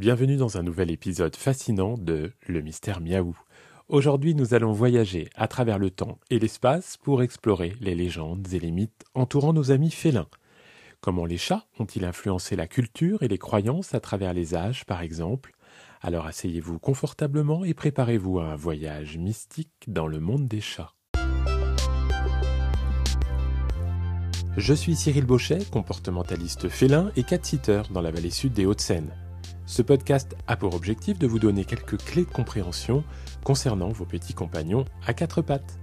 Bienvenue dans un nouvel épisode fascinant de Le mystère miaou. Aujourd'hui, nous allons voyager à travers le temps et l'espace pour explorer les légendes et les mythes entourant nos amis félins. Comment les chats ont-ils influencé la culture et les croyances à travers les âges, par exemple? Alors asseyez-vous confortablement et préparez-vous à un voyage mystique dans le monde des chats. Je suis Cyril Bauchet, comportementaliste félin et cat-sitter dans la vallée sud des Hauts-de-Seine. Ce podcast a pour objectif de vous donner quelques clés de compréhension concernant vos petits compagnons à quatre pattes.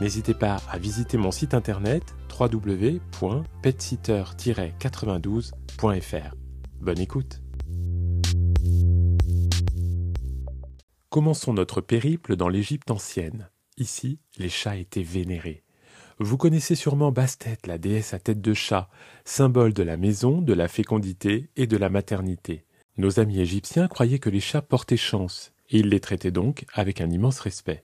N'hésitez pas à visiter mon site internet www.petsitter-92.fr. Bonne écoute. Commençons notre périple dans l'Égypte ancienne. Ici, les chats étaient vénérés. Vous connaissez sûrement Bastet, la déesse à tête de chat, symbole de la maison, de la fécondité et de la maternité. Nos amis égyptiens croyaient que les chats portaient chance, et ils les traitaient donc avec un immense respect.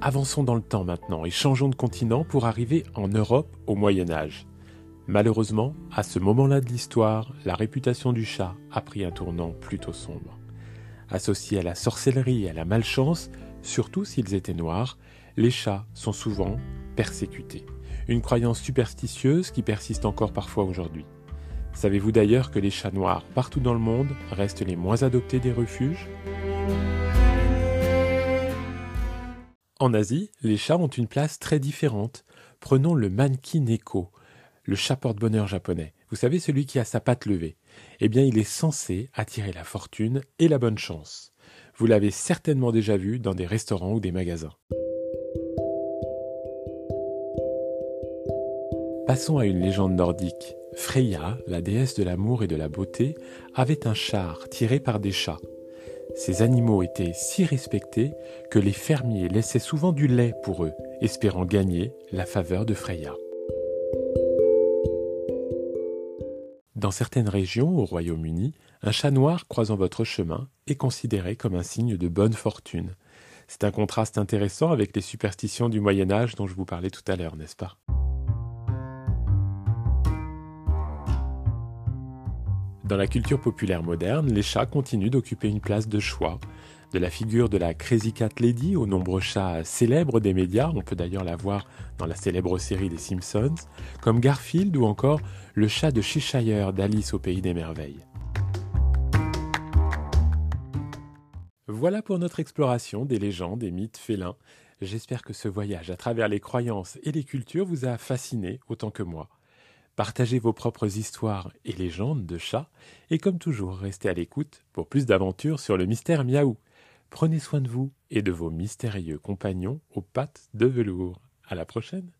Avançons dans le temps maintenant et changeons de continent pour arriver en Europe au Moyen Âge. Malheureusement, à ce moment-là de l'histoire, la réputation du chat a pris un tournant plutôt sombre. Associés à la sorcellerie et à la malchance, surtout s'ils étaient noirs, les chats sont souvent persécutés une croyance superstitieuse qui persiste encore parfois aujourd'hui. Savez-vous d'ailleurs que les chats noirs partout dans le monde restent les moins adoptés des refuges? En Asie, les chats ont une place très différente. Prenons le manki neko, le chat porte-bonheur japonais. Vous savez, celui qui a sa patte levée. Eh bien, il est censé attirer la fortune et la bonne chance. Vous l'avez certainement déjà vu dans des restaurants ou des magasins. Passons à une légende nordique. Freya, la déesse de l'amour et de la beauté, avait un char tiré par des chats. Ces animaux étaient si respectés que les fermiers laissaient souvent du lait pour eux, espérant gagner la faveur de Freya. Dans certaines régions au Royaume-Uni, un chat noir croisant votre chemin est considéré comme un signe de bonne fortune. C'est un contraste intéressant avec les superstitions du Moyen Âge dont je vous parlais tout à l'heure, n'est-ce pas? Dans la culture populaire moderne, les chats continuent d'occuper une place de choix. De la figure de la Crazy Cat Lady aux nombreux chats célèbres des médias, on peut d'ailleurs la voir dans la célèbre série des Simpsons, comme Garfield ou encore le chat de Cheshire d'Alice au Pays des Merveilles. Voilà pour notre exploration des légendes et mythes félins. J'espère que ce voyage à travers les croyances et les cultures vous a fasciné autant que moi. Partagez vos propres histoires et légendes de chats, et comme toujours, restez à l'écoute pour plus d'aventures sur le mystère miaou. Prenez soin de vous et de vos mystérieux compagnons aux pattes de velours. À la prochaine!